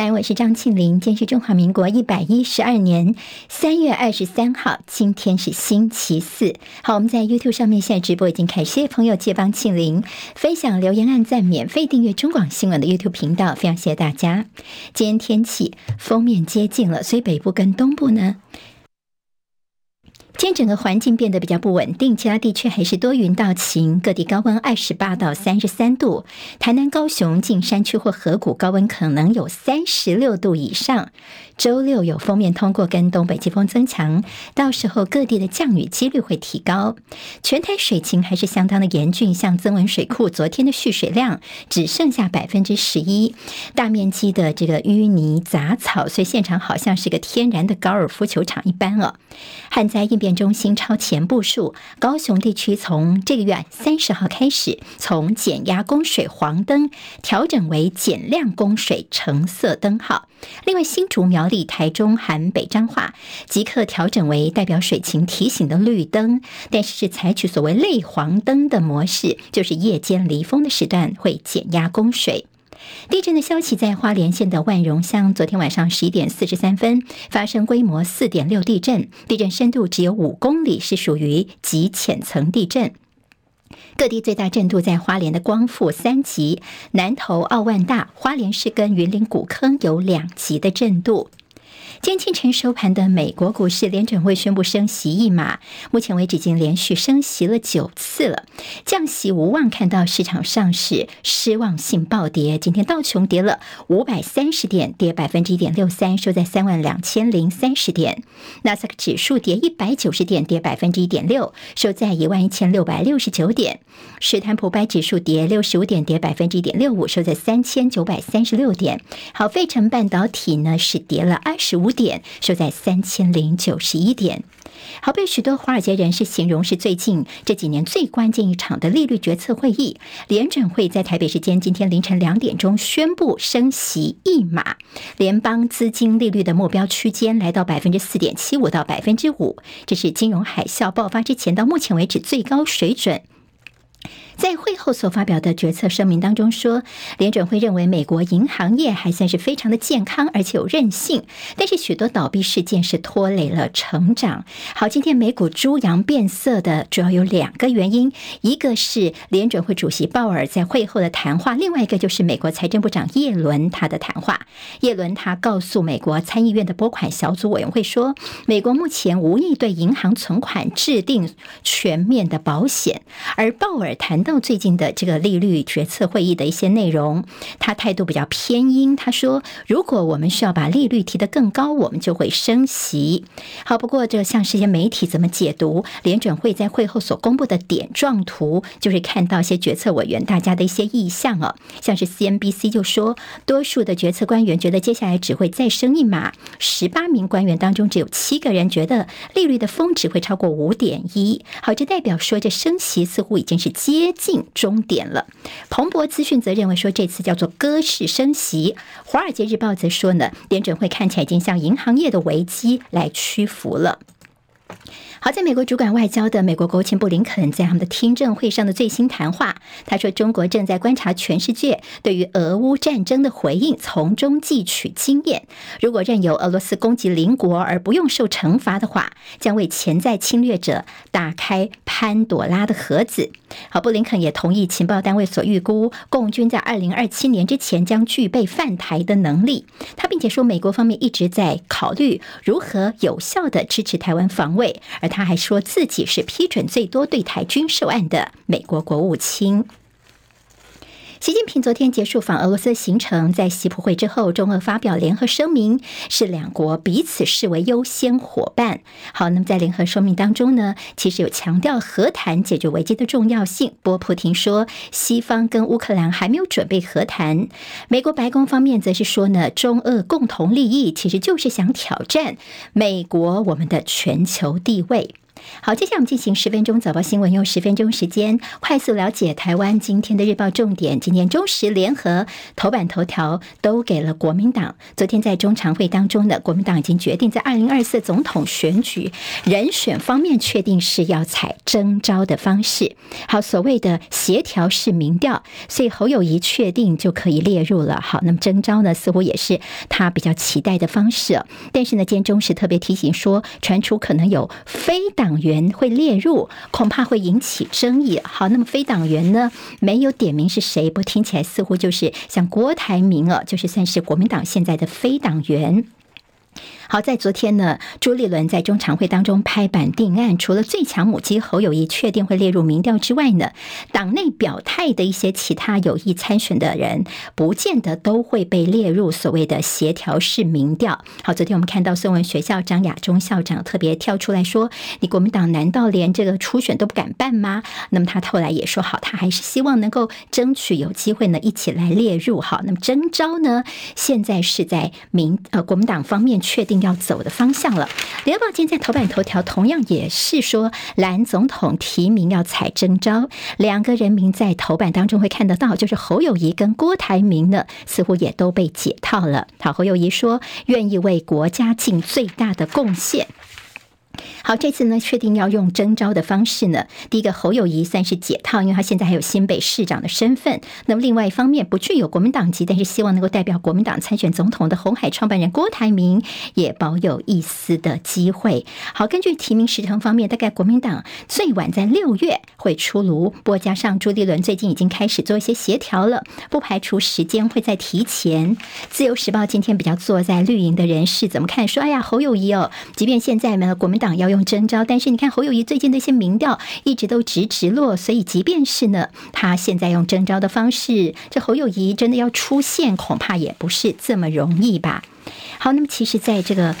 大家好，我是张庆林。今天是中华民国一百一十二年三月二十三号，今天是星期四。好，我们在 YouTube 上面现在直播已经开始，谢谢朋友借帮庆林分享、留言、按赞、免费订阅中广新闻的 YouTube 频道，非常谢谢大家。今天天气封面接近了，所以北部跟东部呢。今天整个环境变得比较不稳定，其他地区还是多云到晴，各地高温二十八到三十三度。台南、高雄近山区或河谷高温可能有三十六度以上。周六有锋面通过，跟东北季风增强，到时候各地的降雨几率会提高。全台水情还是相当的严峻，像曾文水库昨天的蓄水量只剩下百分之十一，大面积的这个淤泥杂草，所以现场好像是个天然的高尔夫球场一般哦。旱灾应变中心超前部署，高雄地区从这个月三十号开始，从减压供水黄灯调整为减量供水橙色灯号。另外，新竹苗栗、台中、含北彰化即刻调整为代表水情提醒的绿灯，但是是采取所谓类黄灯的模式，就是夜间离峰的时段会减压供水。地震的消息在花莲县的万荣乡，昨天晚上十一点四十三分发生规模四点六地震，地震深度只有五公里，是属于极浅层地震。各地最大震度在花莲的光复三级，南投奥万大、花莲市跟云林古坑有两级的震度。今天清晨收盘的美国股市，联准会宣布升息一码，目前为止已经连续升息了九次了，降息无望，看到市场上市失望性暴跌。今天道琼跌了五百三十点，跌百分之一点六三，收在三万两千零三十点。纳斯达克指数跌一百九十点，跌百分之一点六，收在一万一千六百六十九点。史坦普百指数跌六十五点，跌百分之一点六五，收在三千九百三十六点。好，费城半导体呢是跌了二十五。点收在三千零九十一点，好，被许多华尔街人士形容是最近这几年最关键一场的利率决策会议。联准会在台北时间今天凌晨两点钟宣布升息一码，联邦资金利率的目标区间来到百分之四点七五到百分之五，这是金融海啸爆发之前到目前为止最高水准。在会后所发表的决策声明当中说，联准会认为美国银行业还算是非常的健康，而且有韧性，但是许多倒闭事件是拖累了成长。好，今天美股猪羊变色的主要有两个原因，一个是联准会主席鲍尔在会后的谈话，另外一个就是美国财政部长叶伦他的谈话。叶伦他告诉美国参议院的拨款小组委员会说，美国目前无意对银行存款制定全面的保险，而鲍尔谈到。到最近的这个利率决策会议的一些内容，他态度比较偏鹰。他说：“如果我们需要把利率提得更高，我们就会升息。”好，不过这像是些媒体怎么解读联准会在会后所公布的点状图，就是看到一些决策委员大家的一些意向啊，像是 CNBC 就说，多数的决策官员觉得接下来只会再升一码，十八名官员当中只有七个人觉得利率的峰值会超过五点一。好，这代表说这升息似乎已经是接。近终点了。彭博资讯则认为说，这次叫做鸽市升息。华尔街日报则说呢，联准会看起来已经向银行业的危机来屈服了。好，在美国主管外交的美国国务卿布林肯在他们的听证会上的最新谈话，他说：“中国正在观察全世界对于俄乌战争的回应，从中汲取经验。如果任由俄罗斯攻击邻国而不用受惩罚的话，将为潜在侵略者打开潘朵拉的盒子。”好，布林肯也同意情报单位所预估，共军在二零二七年之前将具备犯台的能力。他并且说，美国方面一直在考虑如何有效地支持台湾防卫，而。他还说自己是批准最多对台军售案的美国国务卿。习近平昨天结束访俄罗斯行程，在习普会之后，中俄发表联合声明，是两国彼此视为优先伙伴。好，那么在联合声明当中呢，其实有强调和谈解决危机的重要性。波普廷说，西方跟乌克兰还没有准备和谈。美国白宫方面则是说呢，中俄共同利益其实就是想挑战美国我们的全球地位。好，接下来我们进行十分钟早报新闻，用十分钟时间快速了解台湾今天的日报重点。今天中时联合头版头条都给了国民党。昨天在中常会当中呢，国民党已经决定在二零二四总统选举人选方面确定是要采征召的方式。好，所谓的协调式民调，所以侯友谊确定就可以列入了。好，那么征召呢，似乎也是他比较期待的方式。但是呢，今天中时特别提醒说，传出可能有非党党员会列入，恐怕会引起争议。好，那么非党员呢，没有点名是谁，不听起来似乎就是像郭台铭啊，就是算是国民党现在的非党员。好，在昨天呢，朱立伦在中常会当中拍板定案，除了最强母鸡侯友谊确定会列入民调之外呢，党内表态的一些其他有意参选的人，不见得都会被列入所谓的协调式民调。好，昨天我们看到孙文学校张亚中校长特别跳出来说：“你国民党难道连这个初选都不敢办吗？”那么他后来也说：“好，他还是希望能够争取有机会呢，一起来列入。”好，那么征召呢，现在是在民呃国民党方面确定。要走的方向了。联合报今天在头版头条同样也是说，蓝总统提名要采征招，两个人名在头版当中会看得到，就是侯友谊跟郭台铭呢，似乎也都被解套了。好，侯友谊说愿意为国家尽最大的贡献。好，这次呢，确定要用征召的方式呢。第一个，侯友谊算是解套，因为他现在还有新北市长的身份。那么另外一方面，不具有国民党籍，但是希望能够代表国民党参选总统的红海创办人郭台铭也保有一丝的机会。好，根据提名时程方面，大概国民党最晚在六月会出炉。不过加上朱立伦最近已经开始做一些协调了，不排除时间会再提前。自由时报今天比较坐在绿营的人士怎么看？说，哎呀，侯友谊哦，即便现在呢，国民党要用征召，但是你看侯友谊最近的一些民调一直都直直落，所以即便是呢，他现在用征召的方式，这侯友谊真的要出现，恐怕也不是这么容易吧。好，那么其实在这个。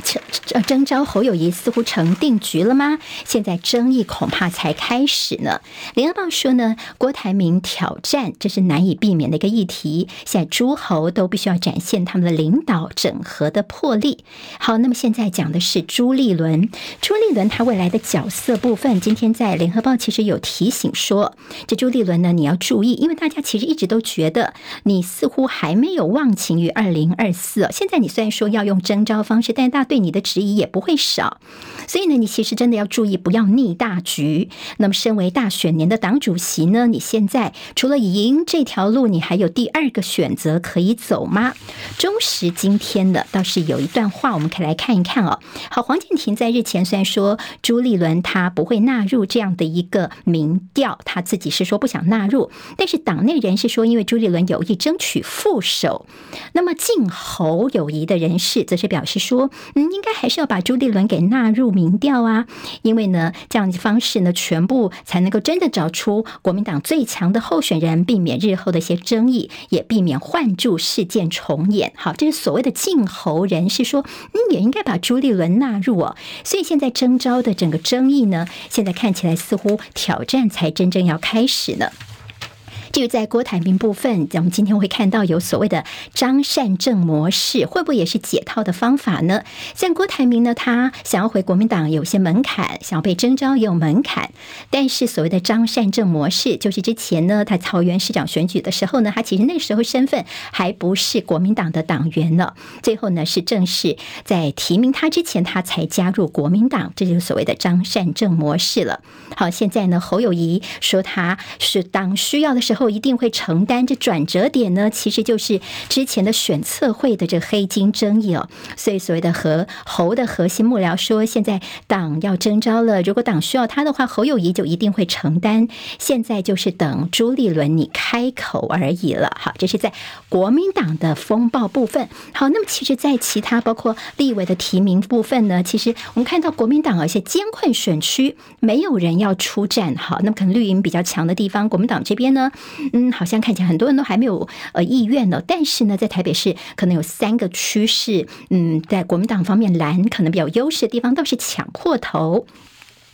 征征召侯友谊似乎成定局了吗？现在争议恐怕才开始呢。联合报说呢，郭台铭挑战，这是难以避免的一个议题。现在诸侯都必须要展现他们的领导整合的魄力。好，那么现在讲的是朱立伦，朱立伦他未来的角色部分，今天在联合报其实有提醒说，这朱立伦呢，你要注意，因为大家其实一直都觉得你似乎还没有忘情于二零二四。现在你虽然说要用征召方式，但大。对你的质疑也不会少，所以呢，你其实真的要注意，不要逆大局。那么，身为大选年的党主席呢，你现在除了赢这条路，你还有第二个选择可以走吗？中时今天的倒是有一段话，我们可以来看一看哦。好，黄建庭在日前虽然说朱立伦他不会纳入这样的一个民调，他自己是说不想纳入，但是党内人士说，因为朱立伦有意争取副手，那么敬侯友谊的人士则是表示说。应该还是要把朱立伦给纳入民调啊，因为呢，这样的方式呢，全部才能够真的找出国民党最强的候选人，避免日后的一些争议，也避免换柱事件重演。好，这是所谓的敬侯人士说，嗯，也应该把朱立伦纳入哦。所以现在征召的整个争议呢，现在看起来似乎挑战才真正要开始呢。至于在郭台铭部分，咱们今天会看到有所谓的张善政模式，会不会也是解套的方法呢？像郭台铭呢，他想要回国民党有些门槛，想要被征召也有门槛。但是所谓的张善政模式，就是之前呢，他桃园市长选举的时候呢，他其实那时候身份还不是国民党的党员呢。最后呢，是正式在提名他之前，他才加入国民党，这就是所谓的张善政模式了。好，现在呢，侯友宜说他是当需要的时候。后一定会承担这转折点呢，其实就是之前的选测会的这个黑金争议哦。所以所谓的和侯的核心幕僚说，现在党要征召了，如果党需要他的话，侯友谊就一定会承担。现在就是等朱立伦你开口而已了。好，这是在国民党的风暴部分。好，那么其实，在其他包括立委的提名部分呢，其实我们看到国民党有一些艰困选区没有人要出战。好，那么可能绿营比较强的地方，国民党这边呢？嗯，好像看起来很多人都还没有呃意愿呢。但是呢，在台北市可能有三个趋势，嗯，在国民党方面蓝可能比较优势的地方，倒是抢破头。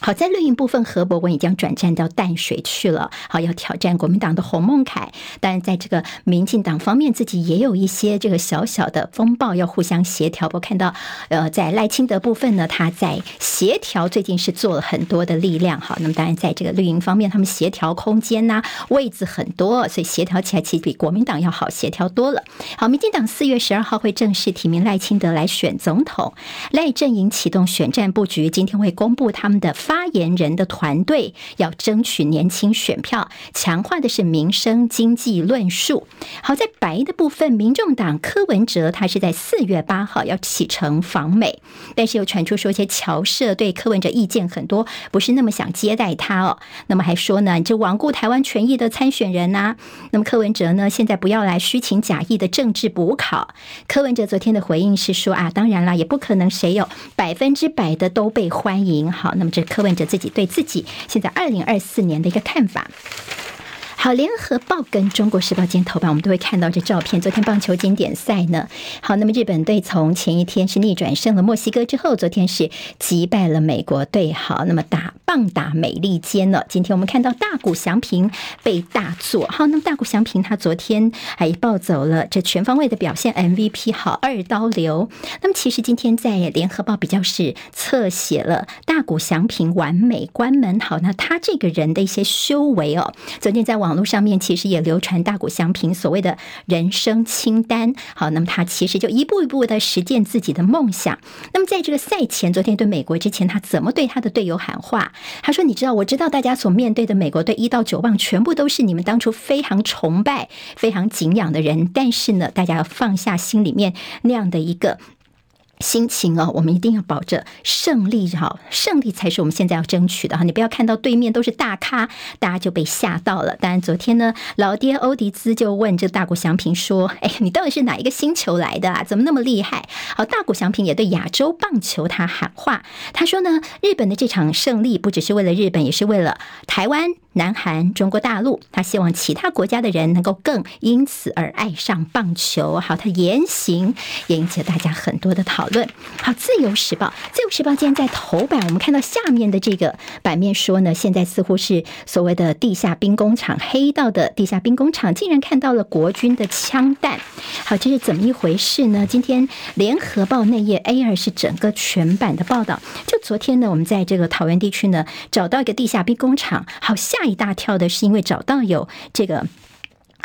好，在绿营部分，何博文已经转战到淡水去了。好，要挑战国民党的洪孟楷。当然，在这个民进党方面，自己也有一些这个小小的风暴，要互相协调。我看到，呃，在赖清德部分呢，他在协调，最近是做了很多的力量。好，那么当然，在这个绿营方面，他们协调空间呐、位置很多，所以协调起来其实比国民党要好协调多了。好，民进党四月十二号会正式提名赖清德来选总统，赖阵营启动选战布局，今天会公布他们的。发言人的团队要争取年轻选票，强化的是民生经济论述。好，在白的部分，民众党柯文哲他是在四月八号要启程访美，但是又传出说一些侨社对柯文哲意见很多，不是那么想接待他哦。那么还说呢，你这罔顾台湾权益的参选人呐、那么柯文哲呢，现在不要来虚情假意的政治补考。柯文哲昨天的回应是说啊，当然啦，也不可能谁有百分之百的都被欢迎。好，那么这。柯文哲自己对自己现在二零二四年的一个看法。好，联合报跟中国时报今天头版，我们都会看到这照片。昨天棒球经典赛呢，好，那么日本队从前一天是逆转胜了墨西哥之后，昨天是击败了美国队。好，那么打棒打美利坚了。今天我们看到大谷翔平被大作。好，那么大谷翔平他昨天还抱走了这全方位的表现 MVP。好，二刀流。那么其实今天在联合报比较是侧写了大谷翔平完美关门。好，那他这个人的一些修为哦，昨天在网。络上面其实也流传大谷翔平所谓的人生清单，好，那么他其实就一步一步的实践自己的梦想。那么在这个赛前，昨天对美国之前，他怎么对他的队友喊话？他说：“你知道，我知道大家所面对的美国队一到九棒，全部都是你们当初非常崇拜、非常敬仰的人，但是呢，大家要放下心里面那样的一个。”心情哦，我们一定要保着胜利哈，胜利才是我们现在要争取的哈。你不要看到对面都是大咖，大家就被吓到了。当然，昨天呢，老爹欧迪兹就问这大谷翔平说：“哎，你到底是哪一个星球来的啊？怎么那么厉害？”好，大谷翔平也对亚洲棒球他喊话，他说呢，日本的这场胜利不只是为了日本，也是为了台湾。南韩、中国大陆，他希望其他国家的人能够更因此而爱上棒球。好，他言行也引起了大家很多的讨论。好，《自由时报》《自由时报》今天在头版，我们看到下面的这个版面说呢，现在似乎是所谓的地下兵工厂，黑道的地下兵工厂竟然看到了国军的枪弹。好，这是怎么一回事呢？今天《联合报》内页 A 二是整个全版的报道。就昨天呢，我们在这个桃园地区呢，找到一个地下兵工厂。好，下。一大跳的是因为找到有这个。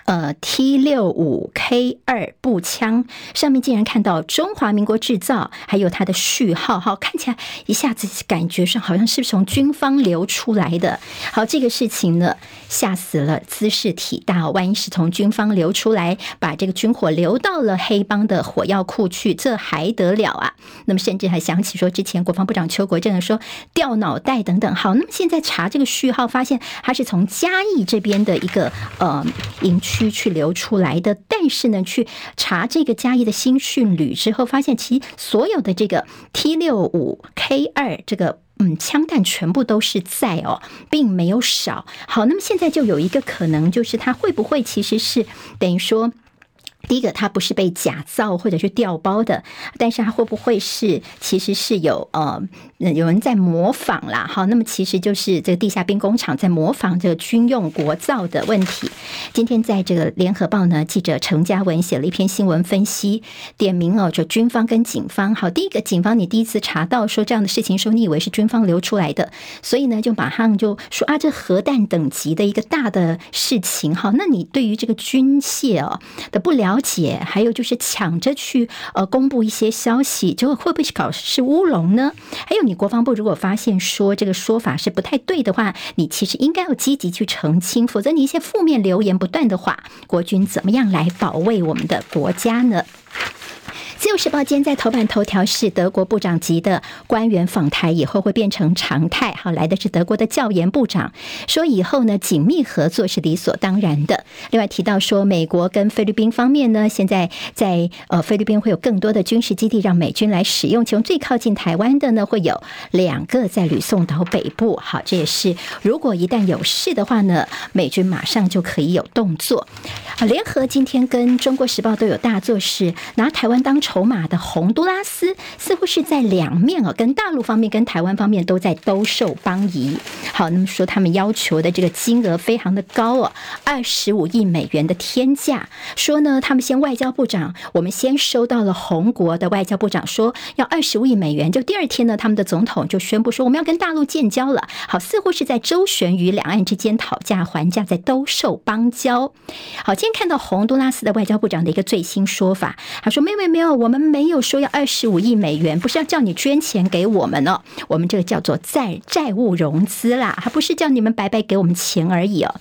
呃，T 六五 K 二步枪上面竟然看到中华民国制造，还有它的序号，好，看起来一下子感觉上好像是从军方流出来的。好，这个事情呢，吓死了姿势体大，万一是从军方流出来，把这个军火流到了黑帮的火药库去，这还得了啊？那么甚至还想起说，之前国防部长邱国正说掉脑袋等等。好，那么现在查这个序号，发现它是从嘉义这边的一个呃营区。区去流出来的，但是呢，去查这个嘉义的新训旅之后，发现其所有的这个 T 六五 K 二这个嗯枪弹全部都是在哦，并没有少。好，那么现在就有一个可能，就是他会不会其实是等于说。第一个，它不是被假造或者是调包的，但是它会不会是其实是有呃有人在模仿啦？好，那么其实就是这个地下兵工厂在模仿这个军用国造的问题。今天在这个联合报呢，记者程家文写了一篇新闻分析，点名哦，就军方跟警方。好，第一个警方你第一次查到说这样的事情，说你以为是军方流出来的，所以呢就马上就说啊，这核弹等级的一个大的事情。好，那你对于这个军械哦的不了。了解，还有就是抢着去呃公布一些消息，就会不会搞是乌龙呢？还有，你国防部如果发现说这个说法是不太对的话，你其实应该要积极去澄清，否则你一些负面流言不断的话，国军怎么样来保卫我们的国家呢？自由时报今天在头版头条是德国部长级的官员访台以后会变成常态。好，来的是德国的教研部长，说以后呢紧密合作是理所当然的。另外提到说，美国跟菲律宾方面呢，现在在呃菲律宾会有更多的军事基地让美军来使用，其中最靠近台湾的呢会有两个在吕宋岛北部。好，这也是如果一旦有事的话呢，美军马上就可以有动作。啊，联合今天跟中国时报都有大作是拿台湾当筹码的洪都拉斯，似乎是在两面哦，跟大陆方面、跟台湾方面都在兜售邦谊。好，那么说他们要求的这个金额非常的高哦，二十五亿美元的天价。说呢，他们先外交部长，我们先收到了红国的外交部长说要二十五亿美元，就第二天呢，他们的总统就宣布说我们要跟大陆建交了。好，似乎是在周旋于两岸之间讨价还价，在兜售邦交。好，今天看到洪都拉斯的外交部长的一个最新说法，他说没有没有没有，我们没有说要二十五亿美元，不是要叫你捐钱给我们哦，我们这个叫做债债务融资啦，还不是叫你们白白给我们钱而已哦。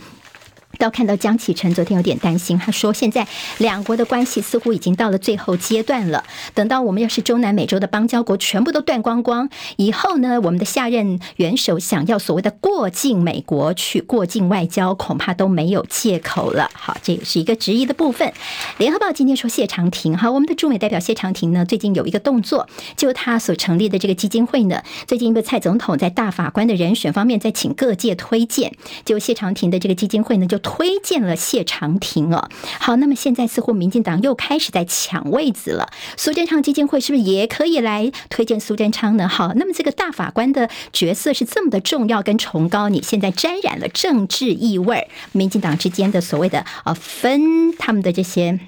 到看到江启臣昨天有点担心，他说现在两国的关系似乎已经到了最后阶段了。等到我们要是中南美洲的邦交国全部都断光光以后呢，我们的下任元首想要所谓的过境美国去过境外交，恐怕都没有借口了。好，这也是一个质疑的部分。联合报今天说谢长廷，哈，我们的驻美代表谢长廷呢，最近有一个动作，就他所成立的这个基金会呢，最近因为蔡总统在大法官的人选方面在请各界推荐，就谢长廷的这个基金会呢就。推荐了谢长廷哦，好，那么现在似乎民进党又开始在抢位子了。苏贞昌基金会是不是也可以来推荐苏贞昌呢？好，那么这个大法官的角色是这么的重要跟崇高，你现在沾染了政治意味，民进党之间的所谓的呃分他们的这些。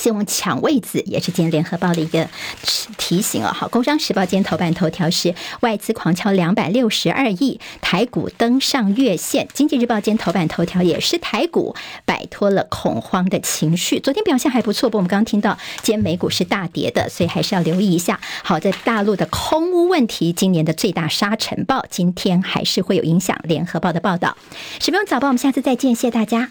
希望抢位子也是今天联合报的一个提醒哦。好，工商时报今天头版头条是外资狂敲两百六十二亿，台股登上月线。经济日报今天头版头条也是台股摆脱了恐慌的情绪，昨天表现还不错。不过我们刚刚听到今天美股是大跌的，所以还是要留意一下。好，在大陆的空污问题，今年的最大沙尘暴，今天还是会有影响。联合报的报道，十分钟早报，我们下次再见，谢谢大家。